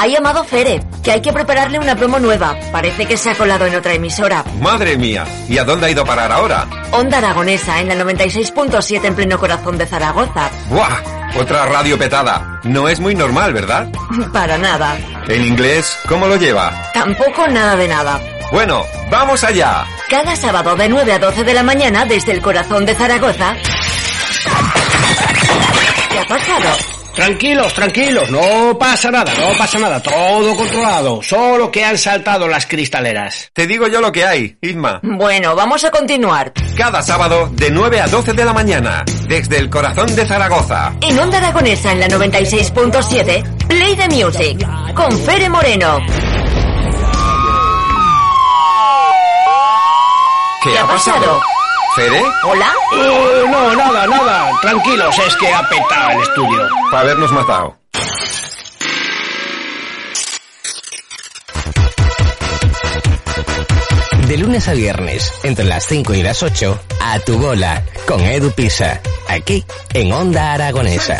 ha llamado Fere, que hay que prepararle una promo nueva. Parece que se ha colado en otra emisora. Madre mía, ¿y a dónde ha ido a parar ahora? Onda Aragonesa en la 96.7 en pleno corazón de Zaragoza. ¡Buah! Otra radio petada. No es muy normal, ¿verdad? Para nada. ¿En inglés cómo lo lleva? Tampoco nada de nada. Bueno, vamos allá. Cada sábado de 9 a 12 de la mañana desde el corazón de Zaragoza. ¿Qué ha pasado? Tranquilos, tranquilos, no pasa nada, no pasa nada, todo controlado, solo que han saltado las cristaleras. Te digo yo lo que hay, Isma. Bueno, vamos a continuar. Cada sábado de 9 a 12 de la mañana, desde el corazón de Zaragoza. En Onda Aragonesa en la 96.7, Play the Music, con Fere Moreno. ¿Qué, ha pasado? ¿Fere? ¿Hola? Eh, no, nada, nada, tranquilos, es que ha petado el estudio. Para habernos matado. De lunes a viernes, entre las 5 y las 8, a tu bola, con Edu Pisa, aquí en Onda Aragonesa.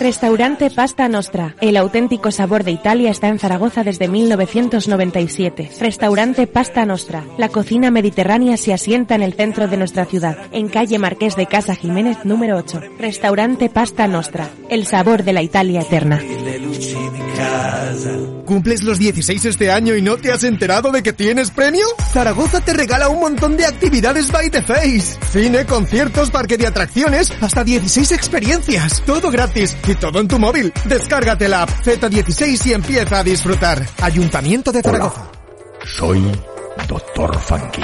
Restaurante Pasta Nostra. El auténtico sabor de Italia está en Zaragoza desde 1997. Restaurante Pasta Nostra. La cocina mediterránea se asienta en el centro de nuestra ciudad, en calle Marqués de Casa Jiménez número 8. Restaurante Pasta Nostra. El sabor de la Italia eterna. ¿Cumples los 16 este año y no te has enterado de que tienes premio? Zaragoza te regala un montón de actividades by the face. Cine, conciertos, parque de atracciones, hasta 16 experiencias. Todo gratis y todo en tu móvil. Descárgate la app Z16 y empieza a disfrutar. Ayuntamiento de Zaragoza. Soy Doctor Funky.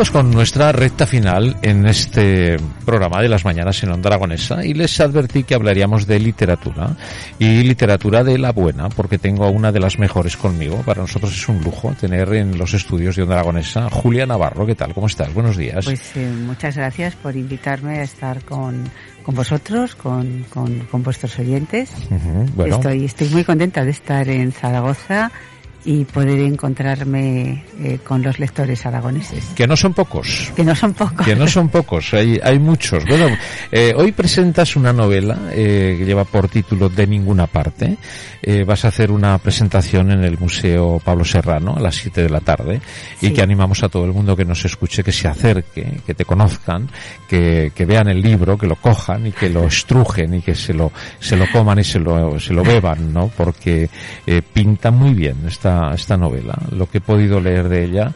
Vamos con nuestra recta final en este programa de las mañanas en Onda Aragonesa y les advertí que hablaríamos de literatura y literatura de la buena porque tengo a una de las mejores conmigo. Para nosotros es un lujo tener en los estudios de Onda Aragonesa Julia Navarro. ¿Qué tal? ¿Cómo estás? Buenos días. Pues eh, muchas gracias por invitarme a estar con, con vosotros, con, con, con vuestros oyentes. Bueno, Estoy, estoy muy contenta de estar en Zaragoza y poder encontrarme eh, con los lectores aragoneses. que no son pocos. Que no son pocos. Que no son pocos, hay, hay muchos. Bueno, eh, hoy presentas una novela eh, que lleva por título De ninguna parte. Eh, vas a hacer una presentación en el Museo Pablo Serrano a las 7 de la tarde y que animamos a todo el mundo que nos escuche, que se acerque, que te conozcan, que, que vean el libro, que lo cojan y que lo estrujen y que se lo, se lo coman y se lo, se lo beban, ¿no? Porque eh, pinta muy bien esta, esta novela. Lo que he podido leer de ella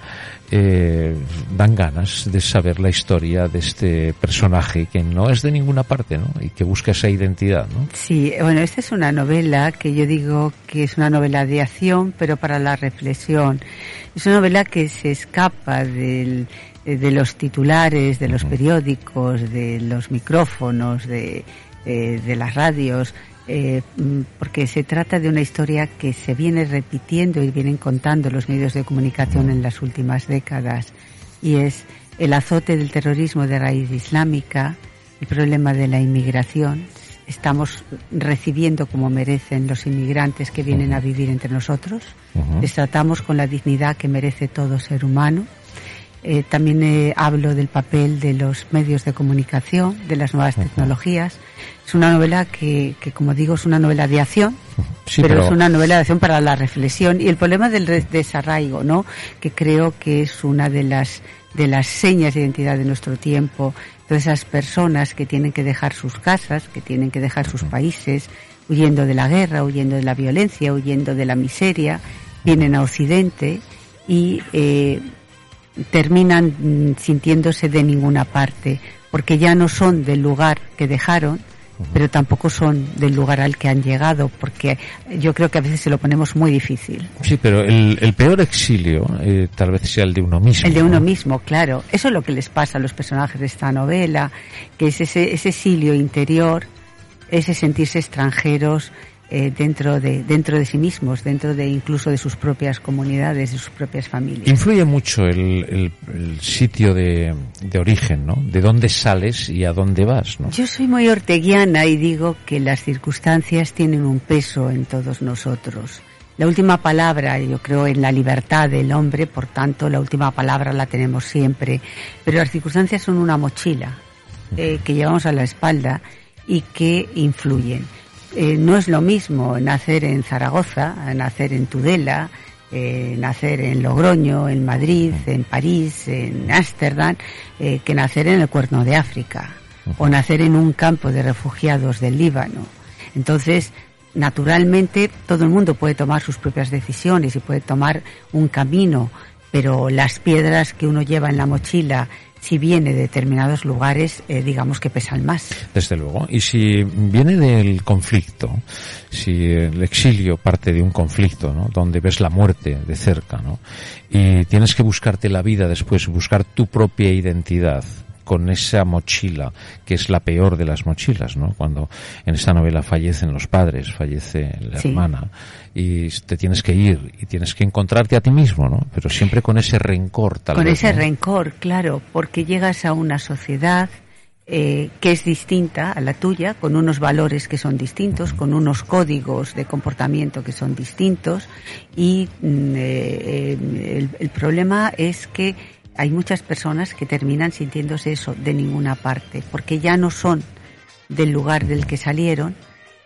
eh, dan ganas de saber la historia de este personaje que no es de ninguna parte, ¿no? Y que busca esa identidad, ¿no? Sí, bueno, esta es una novela que yo digo que es una novela de acción, pero para la reflexión. Es una novela que se escapa del, eh, de los titulares, de los periódicos, de los micrófonos, de, eh, de las radios, eh, mm, porque se trata de una historia que se viene repitiendo y vienen contando los medios de comunicación en las últimas décadas, y es el azote del terrorismo de raíz islámica, el problema de la inmigración. Estamos recibiendo como merecen los inmigrantes que vienen a vivir entre nosotros. Les tratamos con la dignidad que merece todo ser humano. Eh, también eh, hablo del papel de los medios de comunicación, de las nuevas tecnologías. Es una novela que, que, como digo, es una novela de acción, Sí, pero, pero- es una novela de acción para la reflexión y el problema del desarraigo, ¿no? Que creo que es una de las de las señas de identidad de nuestro tiempo. Todas esas personas que tienen que dejar sus casas, que tienen que dejar sus países, huyendo de la guerra, huyendo de la violencia, huyendo de la miseria vienen a Occidente y eh, terminan mm, sintiéndose de ninguna parte, porque ya no son del lugar que dejaron, pero tampoco son del lugar al que han llegado, porque yo creo que a veces se lo ponemos muy difícil. Sí, pero el, el peor exilio eh, tal vez sea el de uno mismo. El de uno ¿no? mismo, claro. Eso es lo que les pasa a los personajes de esta novela, que es ese, ese exilio interior, ese sentirse extranjeros eh, dentro de dentro de sí mismos, dentro de incluso de sus propias comunidades, de sus propias familias. Influye mucho el, el- el sitio de, de origen, ¿no? De dónde sales y a dónde vas, ¿no? Yo soy muy orteguiana y digo que las circunstancias tienen un peso en todos nosotros. La última palabra, yo creo, en la libertad del hombre, por tanto, la última palabra la tenemos siempre. Pero las circunstancias son una mochila eh, que llevamos a la espalda y que influyen. Eh, no es lo mismo nacer en Zaragoza, nacer en Tudela, eh, nacer en Logroño, en Madrid, en París, en Ámsterdam, eh, que nacer en el Cuerno de África o nacer en un campo de refugiados del Líbano. Entonces, naturalmente, todo el mundo puede tomar sus propias decisiones y puede tomar un camino, pero las piedras que uno lleva en la mochila, si viene de determinados lugares, eh, digamos que pesan más. Desde luego. Y si viene del conflicto, si el exilio parte de un conflicto, ¿no? Donde ves la muerte de cerca, ¿no? Y tienes que buscarte la vida después, buscar tu propia identidad con esa mochila, que es la peor de las mochilas, ¿no? Cuando en esta novela fallecen los padres, fallece la Sí. hermana, y te tienes que ir, y tienes que encontrarte a ti mismo, ¿no? Pero siempre con ese rencor, tal Con vez, ese ¿no? rencor, claro, porque llegas a una sociedad eh, que es distinta a la tuya, con unos valores que son distintos, con unos códigos de comportamiento que son distintos, y mm, eh, eh, el, el problema es que hay muchas personas que terminan sintiéndose eso de ninguna parte, porque ya no son del lugar del que salieron,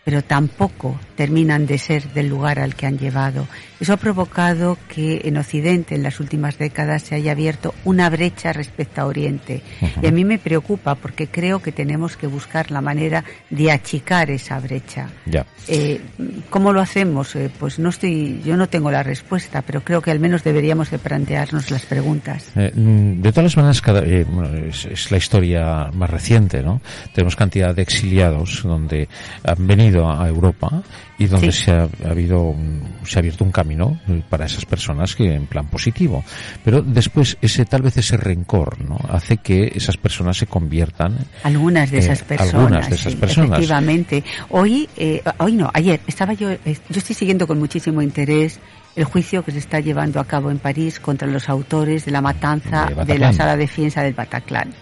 pero tampoco terminan de ser del lugar al que han llevado. Eso ha provocado que en Occidente en las últimas décadas se haya abierto una brecha respecto a Oriente. Y a mí me preocupa porque creo que tenemos que buscar la manera de achicar esa brecha. Ya. Eh, ¿Cómo lo hacemos? Eh, pues no estoy, yo no tengo la respuesta, pero creo que al menos deberíamos de plantearnos las preguntas. Eh, mm, de todas maneras, cada, eh, bueno, es, es la historia más reciente, ¿no? Tenemos cantidad de exiliados donde han venido a Europa y donde Sí. se ha, ha habido un- se ha abierto un camino para esas personas que en plan positivo. Pero después ese tal vez ese rencor, ¿no? Hace que esas personas se conviertan Algunas de eh, esas personas. algunas de esas sí, personas. Efectivamente. Hoy, eh, hoy no, ayer estaba yo, eh, yo estoy siguiendo con muchísimo interés el juicio que se está llevando a cabo en París contra los autores de la matanza De la sala de defensa del Bataclan.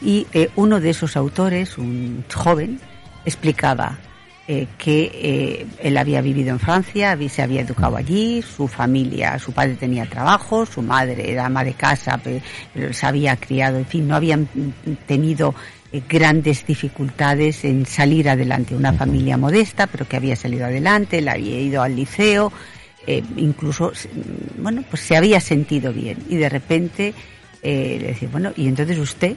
Y eh, uno de esos autores, un joven, explicaba eh, que eh, él había vivido en Francia, se había educado allí, su familia, su padre tenía trabajo, su madre era ama de casa, pe- pero se había criado, en fin, no habían tenido eh, grandes dificultades en salir adelante. Una familia modesta, pero que había salido adelante, él había ido al liceo, eh, incluso, bueno, pues se había sentido bien. Y de repente eh, le decía, bueno, y entonces usted,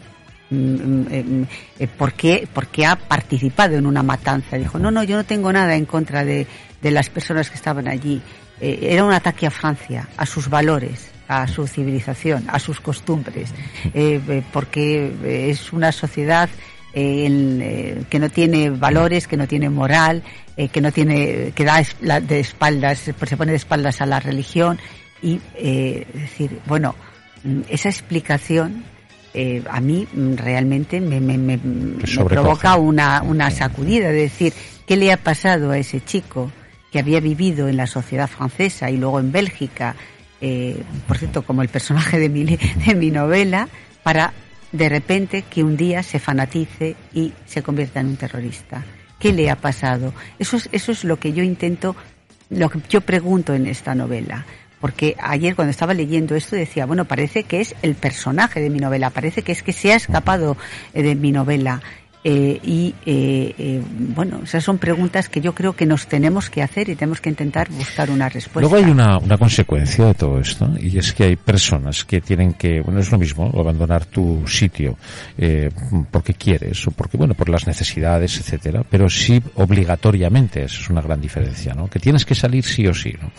eh, mm, eh, ¿por, qué, por ha participado en una matanza? Dijo, no, no, yo no tengo nada en contra de, de las personas que estaban allí. Eh, era un ataque a Francia, a sus valores a su civilización, a sus costumbres, porque es una sociedad que no tiene valores, que no tiene moral, que no tiene, que da de espaldas, pues se pone de espaldas a la religión y eh, decir, bueno, mm, esa explicación eh, a mí mm, realmente me, me- me- provoca una, una sacudida, de decir, ¿qué le ha pasado a ese chico que había vivido en la sociedad francesa y luego en Bélgica, eh, por cierto, como el personaje de mi, de mi novela, para de repente que un día se fanatice y se convierta en un terrorista? ¿Qué le ha pasado? Eso es, eso es lo que yo intento, lo que yo pregunto en esta novela. Porque ayer cuando estaba leyendo esto decía, bueno, parece que es el personaje de mi novela, parece que es que se ha escapado eh, de mi novela. Eh, y eh, eh, bueno, esas son preguntas que yo creo que nos tenemos que hacer y tenemos que intentar buscar una respuesta. Luego hay una, una consecuencia de todo esto y es que hay personas que tienen que, bueno, es lo mismo, abandonar tu sitio eh, porque quieres o porque, bueno, por las necesidades, etcétera, pero sí obligatoriamente, eso es una gran diferencia, ¿no? Que tienes que salir sí o sí, ¿no?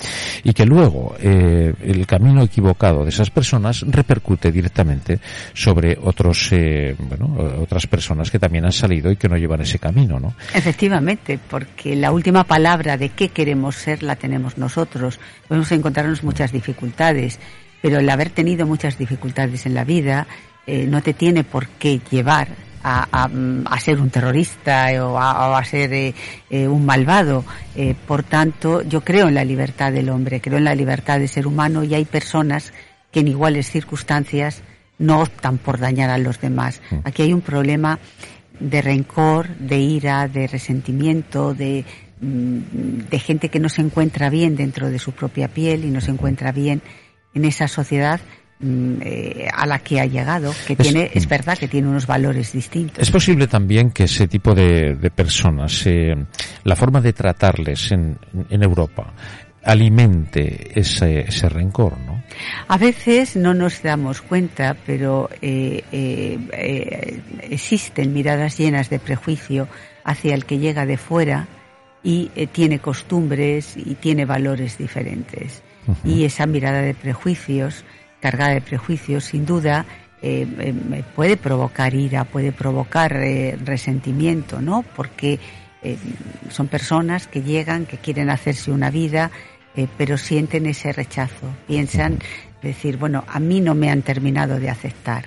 Y que luego el camino equivocado de esas personas repercute directamente sobre otros, bueno, otras personas que también han salido y que no llevan ese camino, ¿no? Efectivamente, porque la última palabra de qué queremos ser la tenemos nosotros. Podemos encontrarnos muchas dificultades, pero el haber tenido muchas dificultades en la vida eh, no te tiene por qué llevar a, a, a ser un terrorista o a, o a ser eh, eh, un malvado. Eh, por tanto, yo creo en la libertad del hombre, creo en la libertad del ser humano y hay personas que en iguales circunstancias no optan por dañar a los demás. Aquí hay un problema de rencor, de ira, de resentimiento, de, mm, de gente que no se encuentra bien dentro de su propia piel y no se encuentra bien en esa sociedad mm, eh, a la que ha llegado, que Es- tiene, es verdad que tiene unos valores distintos. Es posible también que ese tipo de, de personas, eh, la forma de tratarles en, en Europa, alimente ese, ese rencor, ¿no? A veces no nos damos cuenta, pero eh, eh, eh, existen miradas llenas de prejuicio hacia el que llega de fuera y eh, tiene costumbres y tiene valores diferentes. Y esa mirada de prejuicios, cargada de prejuicios, sin duda, puede provocar ira, puede provocar resentimiento, ¿no? Porque son personas que llegan, que quieren hacerse una vida, eh, pero sienten ese rechazo. Piensan decir, bueno, a mí no me han terminado de aceptar.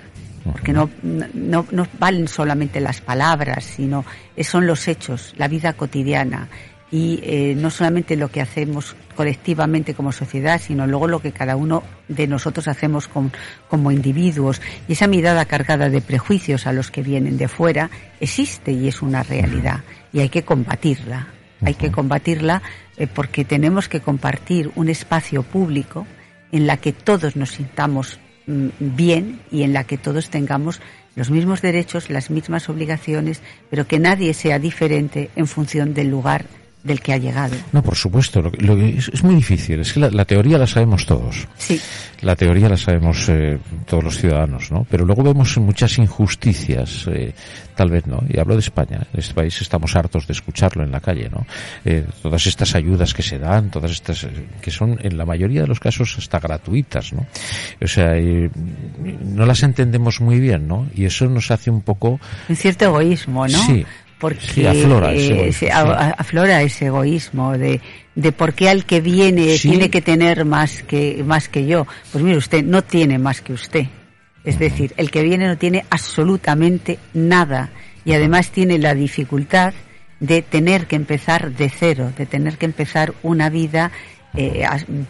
Porque no, no, no valen solamente las palabras, sino son los hechos, la vida cotidiana. Y eh, no solamente lo que hacemos colectivamente como sociedad, sino luego lo que cada uno de nosotros hacemos como individuos. Y esa mirada cargada de prejuicios a los que vienen de fuera existe y es una realidad. Y hay que combatirla. Hay que combatirla eh, porque tenemos que compartir un espacio público en la que todos nos sintamos mm, bien y en la que todos tengamos los mismos derechos, las mismas obligaciones, pero que nadie sea diferente en función del lugar del que ha llegado. No, por supuesto, lo que- lo que es, es muy difícil. Es que la, la teoría la sabemos todos. Sí. La teoría la sabemos eh, todos los ciudadanos, ¿no? Pero luego vemos muchas injusticias, eh, tal vez no. Y hablo de España. En este país estamos hartos de escucharlo en la calle, ¿no? Eh, todas estas ayudas que se dan, todas estas eh, que son en la mayoría de los casos hasta gratuitas, ¿no? O sea, no las entendemos muy bien, ¿no? Y eso nos hace un poco Un cierto egoísmo, ¿no? Sí. Porque Sí, aflora ese eh, se- sí. aflora ese egoísmo de, de por qué al que viene Sí. tiene que tener más que, más que yo. Pues mire, usted no tiene más que usted. Es decir, el que viene no tiene absolutamente nada y además tiene la dificultad de tener que empezar de cero, de tener que empezar una vida eh,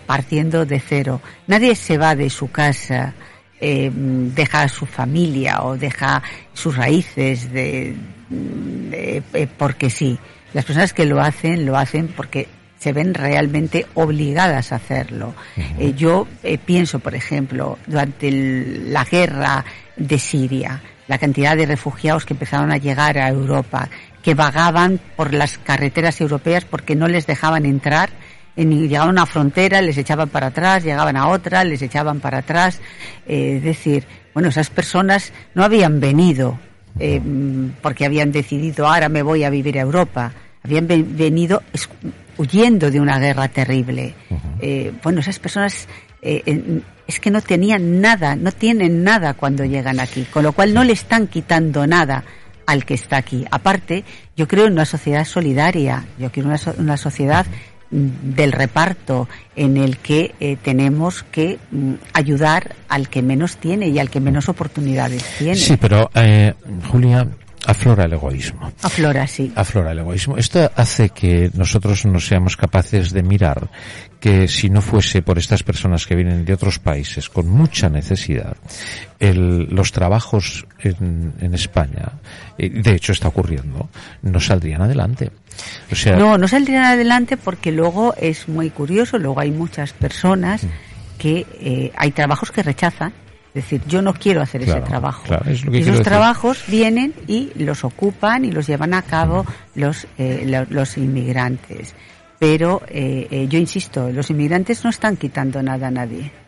partiendo de cero. Nadie se va de su casa, eh, deja a su familia o deja sus raíces de, de- eh, porque sí. Las personas que lo hacen, lo hacen porque se ven realmente obligadas a hacerlo. Eh, yo eh, pienso, por ejemplo, durante el- la guerra de Siria, la cantidad de refugiados que empezaron a llegar a Europa, que vagaban por las carreteras europeas porque no les dejaban entrar, en- llegaban a una frontera, les echaban para atrás, llegaban a otra, les echaban para atrás. Eh, es decir, bueno, esas personas no habían venido eh, porque habían decidido ahora me voy a vivir a Europa. Habían ve- venido huyendo de una guerra terrible. Eh, bueno, esas personas eh, es que no tenían nada, no tienen nada cuando llegan aquí, con lo cual no le están quitando nada al que está aquí. Aparte, yo creo en una sociedad solidaria, yo quiero una, so- una sociedad del reparto en el que eh, tenemos que mm, ayudar al que menos tiene y al que menos oportunidades tiene. Sí, pero eh, Julia aflora el egoísmo. Aflora, sí. Aflora el egoísmo. Esto hace que nosotros no seamos capaces de mirar que si no fuese por estas personas que vienen de otros países con mucha necesidad, el- los trabajos en, en España, eh, de hecho está ocurriendo, no saldrían adelante. O sea, No, no saldrían adelante porque luego es muy curioso, luego hay muchas personas que eh, hay trabajos que rechazan Es decir, yo no quiero hacer Claro, ese trabajo. claro, es y esos trabajos vienen y los ocupan y los llevan a cabo los, eh, lo- los inmigrantes. Pero eh, eh, yo insisto, los inmigrantes no están quitando nada a nadie.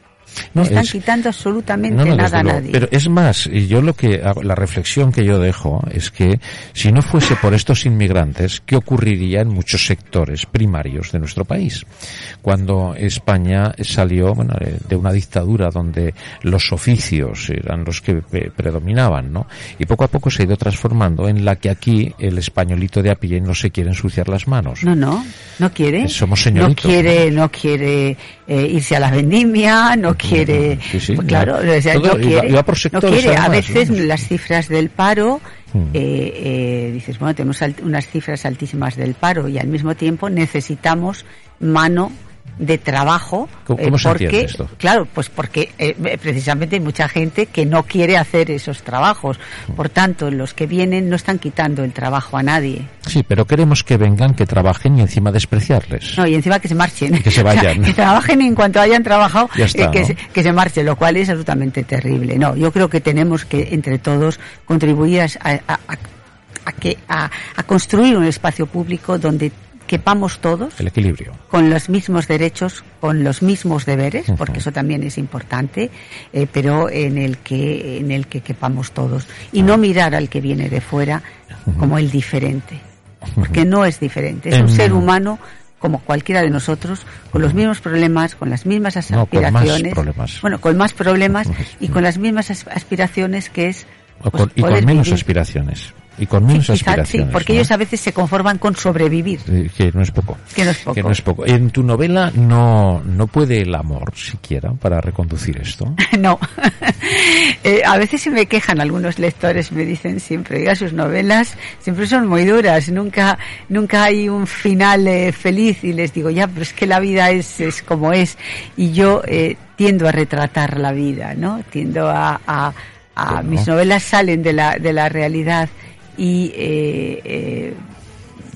No, No están es- quitando absolutamente No, no, nada a nadie. Pero es más, y yo lo que hago- la reflexión que yo dejo es que si no fuese por estos inmigrantes, ¿qué ocurriría en muchos sectores primarios de nuestro país? Cuando España salió bueno, eh, de una dictadura donde los oficios eran los que predominaban, ¿no? Y poco a poco se ha ido transformando en la que aquí el españolito de a pie no se quiere ensuciar las manos. No, no, no quiere. Somos no señoritos. quiere, no quiere eh, irse a la vendimia, no quiere. Sí, sí, pues claro, ya. o sea, Todo no quiere. iba no. A veces ¿no? las cifras del paro, Mm. eh, eh, dices, bueno, tenemos unas cifras altísimas del paro y al mismo tiempo necesitamos mano de trabajo ¿Cómo- eh, cómo se porque esto? claro pues porque eh, precisamente hay mucha gente que no quiere hacer esos trabajos por tanto los que vienen no están quitando el trabajo a nadie Sí, pero queremos que vengan, que trabajen y encima despreciarles. no, y encima que se marchen. Que se vayan. que trabajen y en cuanto hayan trabajado, Ya está, eh, que, ¿no? se, que se marchen, lo cual es absolutamente terrible. No, yo creo que tenemos que, entre todos, contribuir a, a- a- a que, a, a construir un espacio público donde quepamos todos El equilibrio. con los mismos derechos, con los mismos deberes, porque eso también es importante, eh, pero en el que en el que quepamos todos. Y no mirar al que viene de fuera como el diferente, porque no es diferente, es un ser humano como cualquiera de nosotros, con los mismos problemas, con las mismas No, con más aspiraciones, problemas. bueno, con más problemas y con las mismas as- aspiraciones que es O pues, con- y con menos vivir. aspiraciones. Y con Sí, menos quizá, sí, porque ¿no? ellos a veces se conforman con sobrevivir. Eh, que no es poco. Que no es poco. Que no es poco. En tu novela no, no puede el amor siquiera para reconducir esto. No. Eh, a veces se me quejan algunos lectores, me dicen siempre, oiga, sus novelas siempre son muy duras, nunca, nunca hay un final eh, feliz y les digo, ya, pero es que la vida es, es como es y yo eh, tiendo a retratar la vida, ¿no? Tiendo a, a- a- mis novelas salen de la, de la realidad y eh, eh,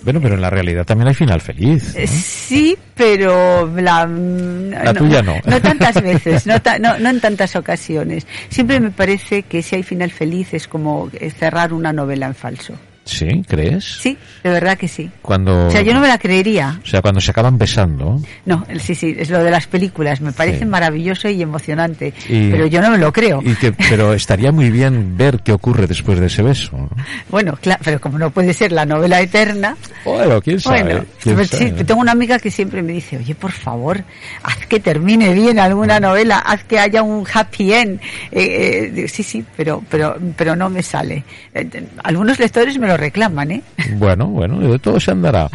Bueno, pero en la realidad también hay final feliz. eh, Sí, pero la, La tuya no. No tantas veces, no, ta- no, no en tantas ocasiones. Siempre me parece que si hay final feliz es como cerrar una novela en falso. ¿Sí? ¿Crees? Sí, de verdad que sí. Cuando, O sea, yo no me la creería. o sea, cuando se acaban besando. No, el- sí, sí, es lo de las películas. Me parece Sí. maravilloso y emocionante. Y- pero yo no me lo creo. Y que, pero estaría muy bien ver qué ocurre después de ese beso. ¿no? Bueno, claro, pero como no puede ser la novela eterna, Bueno, quién sabe. Bueno, quién pues sabe. sí, tengo una amiga que siempre me dice, oye, por favor, haz que termine bien alguna novela, haz que haya un happy end. Eh, eh, sí, sí, pero, pero, pero no me sale. Eh, eh, algunos lectores me lo reclaman, ¿eh? Bueno, bueno, de todo se andará.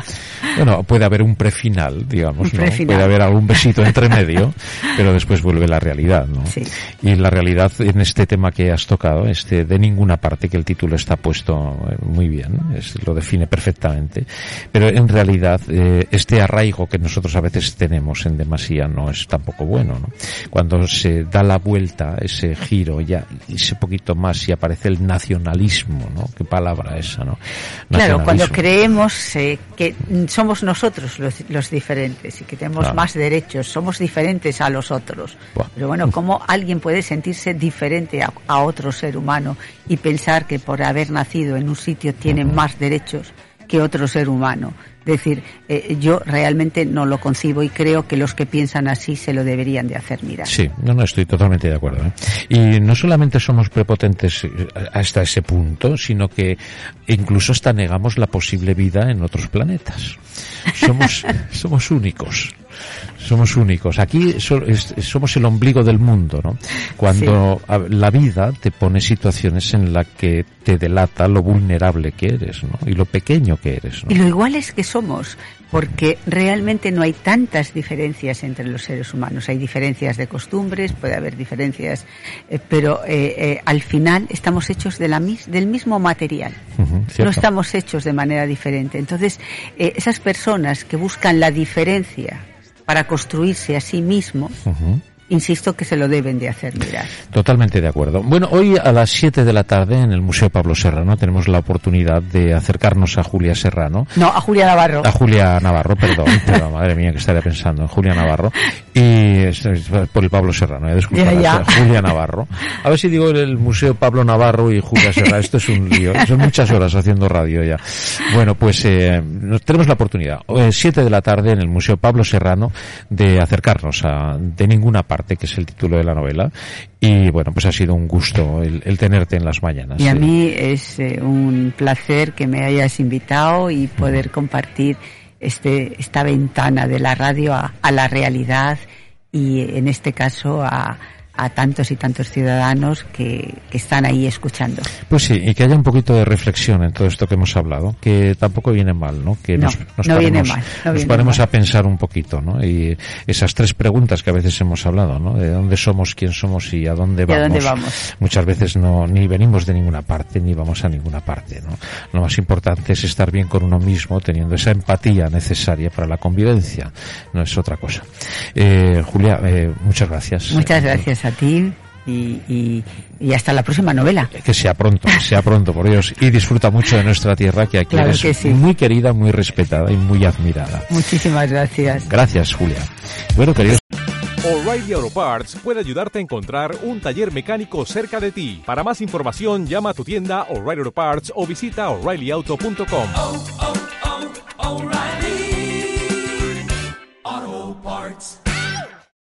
Bueno, puede haber un prefinal, digamos, ¿no? prefinal. Puede haber algún besito entre medio, pero después vuelve la realidad, ¿no? Sí. Y la realidad en este tema que has tocado, este de ninguna parte, que el título está puesto eh, muy bien, es- lo define perfectamente, pero en realidad eh, este arraigo que nosotros a veces tenemos en demasía no es tampoco bueno, ¿no? Cuando se da la vuelta, ese giro ya, ese poquito más y aparece el nacionalismo, ¿no? Qué palabra esa, ¿no? Claro, cuando creemos eh, que mm, somos nosotros los, los diferentes y que tenemos Claro. más derechos, somos diferentes a los otros. Buah. Pero bueno, ¿cómo alguien puede sentirse diferente a, a otro ser humano y pensar que por haber nacido en un sitio tiene más derechos que otro ser humano? Es decir, eh, yo realmente no lo concibo y creo que los que piensan así se lo deberían de hacer mirar. Sí, no, no, estoy totalmente de acuerdo. ¿eh? Y no solamente somos prepotentes eh, hasta ese punto, sino que incluso hasta negamos la posible vida en otros planetas. Somos, somos únicos. Somos únicos. Aquí so- es- somos el ombligo del mundo, ¿no? Cuando la vida te pone situaciones en las que te delata lo vulnerable que eres, ¿no? Y lo pequeño que eres, ¿no? Y lo iguales que somos, porque realmente no hay tantas diferencias entre los seres humanos. Hay diferencias de costumbres, puede haber diferencias, eh, pero eh, eh, al final estamos hechos de la mis- del mismo material. No estamos hechos de manera diferente. Entonces, eh, esas personas que buscan la diferencia para construirse a sí mismos. Insisto que se lo deben de hacer mirar. Totalmente de acuerdo. Bueno, hoy a las 7 de la tarde en el Museo Pablo Serrano tenemos la oportunidad de acercarnos a Julia Serrano. No, a Julia Navarro. A Julia Navarro, perdón. perdón madre mía, que estaría pensando en Julia Navarro. Y es, es por el Pablo Serrano, eh, Ya, ya. Julia Navarro. A ver si digo el Museo Pablo Navarro y Julia Serrano. Esto es un lío. Son muchas horas haciendo radio ya. Bueno, pues eh, nos- tenemos la oportunidad, eh, 7 de la tarde en el Museo Pablo Serrano, de acercarnos a De ninguna parte, que es el título de la novela. Y bueno, pues ha sido un gusto el, el tenerte en las mañanas. Y a mí es eh, un placer que me hayas invitado y poder compartir este, esta ventana de la radio a, a la realidad y en este caso a, a tantos y tantos ciudadanos que, que están ahí escuchando. Pues sí, y que haya un poquito de reflexión en todo esto que hemos hablado, que tampoco viene mal, ¿no? Que No, nos, nos no viene paremos, mal, no nos viene paremos mal. a pensar un poquito, ¿no? Y esas tres preguntas que a veces hemos hablado, ¿no? De dónde somos, quién somos y a dónde ¿Y a vamos. dónde vamos? Muchas veces no, ni venimos de ninguna parte, ni vamos a ninguna parte, ¿no? Lo más importante es estar bien con uno mismo, teniendo esa empatía necesaria para la convivencia, no es otra cosa. Eh, Julia, eh, muchas gracias. Muchas gracias y, hasta la próxima novela. Que sea pronto, sea pronto, por Dios. Y disfruta mucho de nuestra tierra, que aquí claro muy querida, muy respetada y muy admirada. Muchísimas gracias. Gracias, Julia. Bueno, queridos. O'Reilly Auto Parts puede ayudarte a encontrar un taller mecánico cerca de ti. Para más información, llama a tu tienda O'Reilly Auto Parts o visita o'ReillyAuto.com.